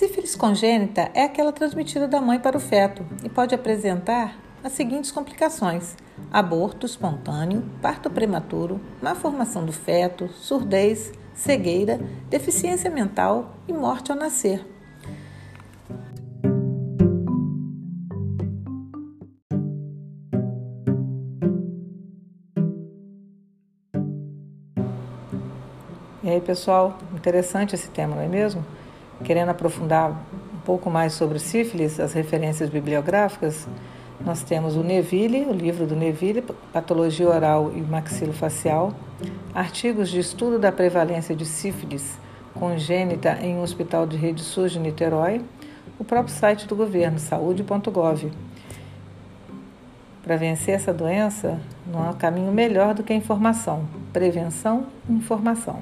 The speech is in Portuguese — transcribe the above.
Sífilis congênita é aquela transmitida da mãe para o feto e pode apresentar as seguintes complicações: aborto espontâneo, parto prematuro, má formação do feto, surdez, cegueira, deficiência mental e morte ao nascer. E aí, pessoal, interessante esse tema, não é mesmo? Querendo aprofundar um pouco mais sobre sífilis, as referências bibliográficas, nós temos o Neville, o livro do Neville, Patologia Oral e Maxilofacial, artigos de estudo da prevalência de sífilis congênita em um hospital de rede SUS de Niterói, o próprio site do governo, saúde.gov. Para vencer essa doença, não há caminho melhor do que a informação, prevenção informação.